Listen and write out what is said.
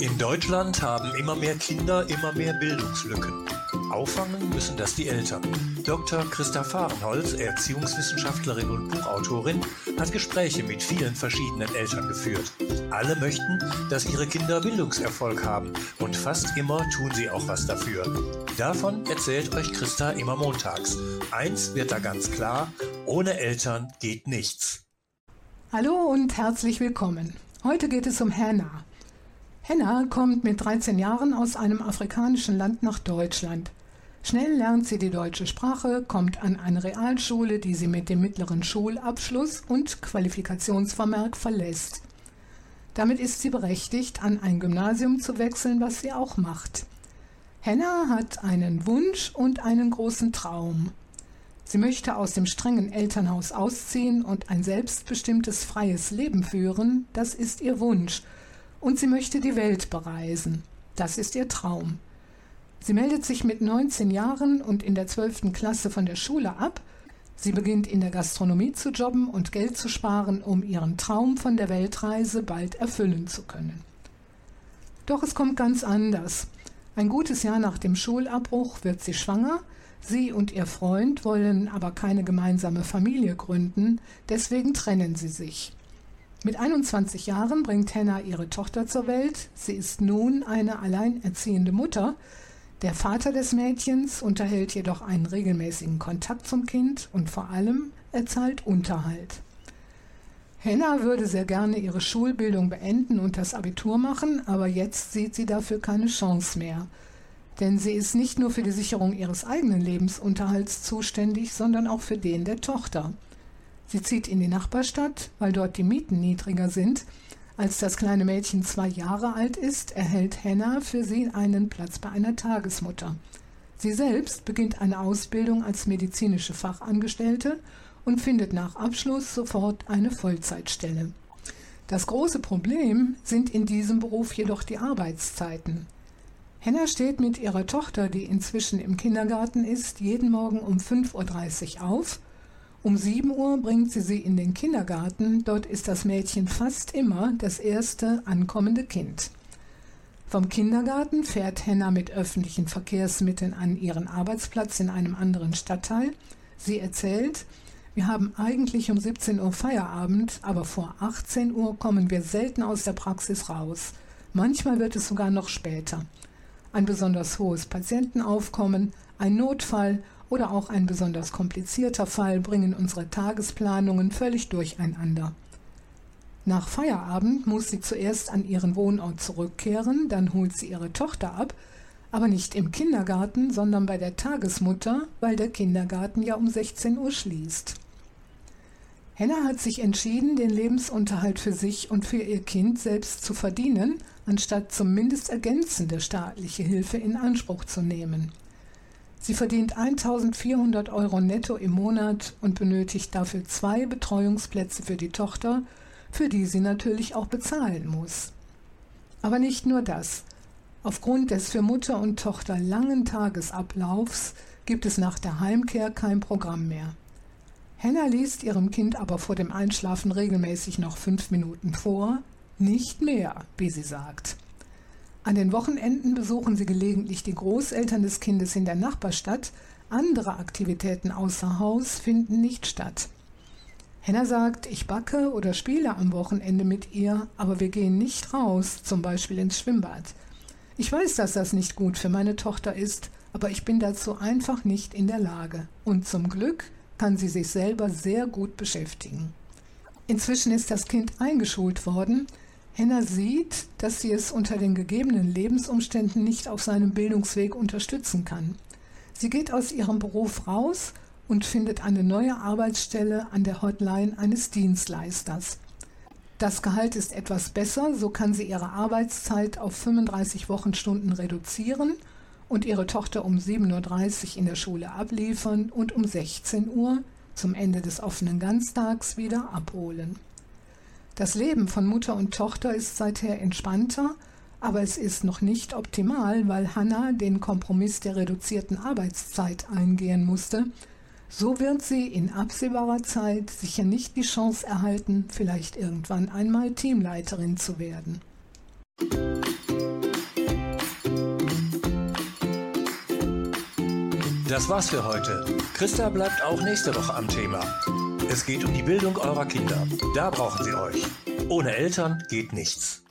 In Deutschland haben immer mehr Kinder immer mehr Bildungslücken. Auffangen müssen das die Eltern. Dr. Christa Fahrenholz, Erziehungswissenschaftlerin und Buchautorin, hat Gespräche mit vielen verschiedenen Eltern geführt. Alle möchten, dass ihre Kinder Bildungserfolg haben und fast immer tun sie auch was dafür. Davon erzählt euch Christa immer montags. Eins wird da ganz klar, ohne Eltern geht nichts. Hallo und herzlich willkommen. Heute geht es um Hannah. Henna kommt mit 13 Jahren aus einem afrikanischen Land nach Deutschland. Schnell lernt sie die deutsche Sprache, kommt an eine Realschule, die sie mit dem mittleren Schulabschluss und Qualifikationsvermerk verlässt. Damit ist sie berechtigt, an ein Gymnasium zu wechseln, was sie auch macht. Henna hat einen Wunsch und einen großen Traum. Sie möchte aus dem strengen Elternhaus ausziehen und ein selbstbestimmtes freies Leben führen, das ist ihr Wunsch – und sie möchte die Welt bereisen. Das ist ihr Traum. Sie meldet sich mit 19 Jahren und in der 12. Klasse von der Schule ab. Sie beginnt in der Gastronomie zu jobben und Geld zu sparen, um ihren Traum von der Weltreise bald erfüllen zu können. Doch es kommt ganz anders. Ein gutes Jahr nach dem Schulabbruch wird sie schwanger. Sie und ihr Freund wollen aber keine gemeinsame Familie gründen, deswegen trennen sie sich. Mit 21 Jahren bringt Hannah ihre Tochter zur Welt. Sie ist nun eine alleinerziehende Mutter. Der Vater des Mädchens unterhält jedoch einen regelmäßigen Kontakt zum Kind und vor allem er zahlt Unterhalt. Hannah würde sehr gerne ihre Schulbildung beenden und das Abitur machen, aber jetzt sieht sie dafür keine Chance mehr. Denn sie ist nicht nur für die Sicherung ihres eigenen Lebensunterhalts zuständig, sondern auch für den der Tochter. Sie zieht in die Nachbarstadt, weil dort die Mieten niedriger sind. Als das kleine Mädchen zwei Jahre alt ist, erhält Hannah für sie einen Platz bei einer Tagesmutter. Sie selbst beginnt eine Ausbildung als medizinische Fachangestellte und findet nach Abschluss sofort eine Vollzeitstelle. Das große Problem sind in diesem Beruf jedoch die Arbeitszeiten. Henna steht mit ihrer Tochter, die inzwischen im Kindergarten ist, jeden Morgen um 5.30 Uhr auf um 7 Uhr bringt sie sie in den Kindergarten, dort ist das Mädchen fast immer das erste ankommende Kind. Vom Kindergarten fährt Henna mit öffentlichen Verkehrsmitteln an ihren Arbeitsplatz in einem anderen Stadtteil. Sie erzählt, wir haben eigentlich um 17 Uhr Feierabend, aber vor 18 Uhr kommen wir selten aus der Praxis raus. Manchmal wird es sogar noch später. Ein besonders hohes Patientenaufkommen, ein Notfall oder auch ein besonders komplizierter Fall bringen unsere Tagesplanungen völlig durcheinander. Nach Feierabend muss sie zuerst an ihren Wohnort zurückkehren, dann holt sie ihre Tochter ab, aber nicht im Kindergarten, sondern bei der Tagesmutter, weil der Kindergarten ja um 16 Uhr schließt. Henna hat sich entschieden, den Lebensunterhalt für sich und für ihr Kind selbst zu verdienen, anstatt zumindest ergänzende staatliche Hilfe in Anspruch zu nehmen. Sie verdient 1400 Euro netto im Monat und benötigt dafür zwei Betreuungsplätze für die Tochter, für die sie natürlich auch bezahlen muss. Aber nicht nur das. Aufgrund des für Mutter und Tochter langen Tagesablaufs gibt es nach der Heimkehr kein Programm mehr. Henna liest ihrem Kind aber vor dem Einschlafen regelmäßig noch fünf Minuten vor, nicht mehr, wie sie sagt. An den Wochenenden besuchen sie gelegentlich die Großeltern des Kindes in der Nachbarstadt. Andere Aktivitäten außer Haus finden nicht statt. Henna sagt, ich backe oder spiele am Wochenende mit ihr, aber wir gehen nicht raus, zum Beispiel ins Schwimmbad. Ich weiß, dass das nicht gut für meine Tochter ist, aber ich bin dazu einfach nicht in der Lage. Und zum Glück kann sie sich selber sehr gut beschäftigen. Inzwischen ist das Kind eingeschult worden, Henna sieht, dass sie es unter den gegebenen Lebensumständen nicht auf seinem Bildungsweg unterstützen kann. Sie geht aus ihrem Beruf raus und findet eine neue Arbeitsstelle an der Hotline eines Dienstleisters. Das Gehalt ist etwas besser, so kann sie ihre Arbeitszeit auf 35 Wochenstunden reduzieren und ihre Tochter um 7.30 Uhr in der Schule abliefern und um 16 Uhr zum Ende des offenen Ganztags wieder abholen. Das Leben von Mutter und Tochter ist seither entspannter, aber es ist noch nicht optimal, weil Hannah den Kompromiss der reduzierten Arbeitszeit eingehen musste. So wird sie in absehbarer Zeit sicher nicht die Chance erhalten, vielleicht irgendwann einmal Teamleiterin zu werden. Das war's für heute. Christa bleibt auch nächste Woche am Thema. Es geht um die Bildung eurer Kinder. Da brauchen sie euch. Ohne Eltern geht nichts.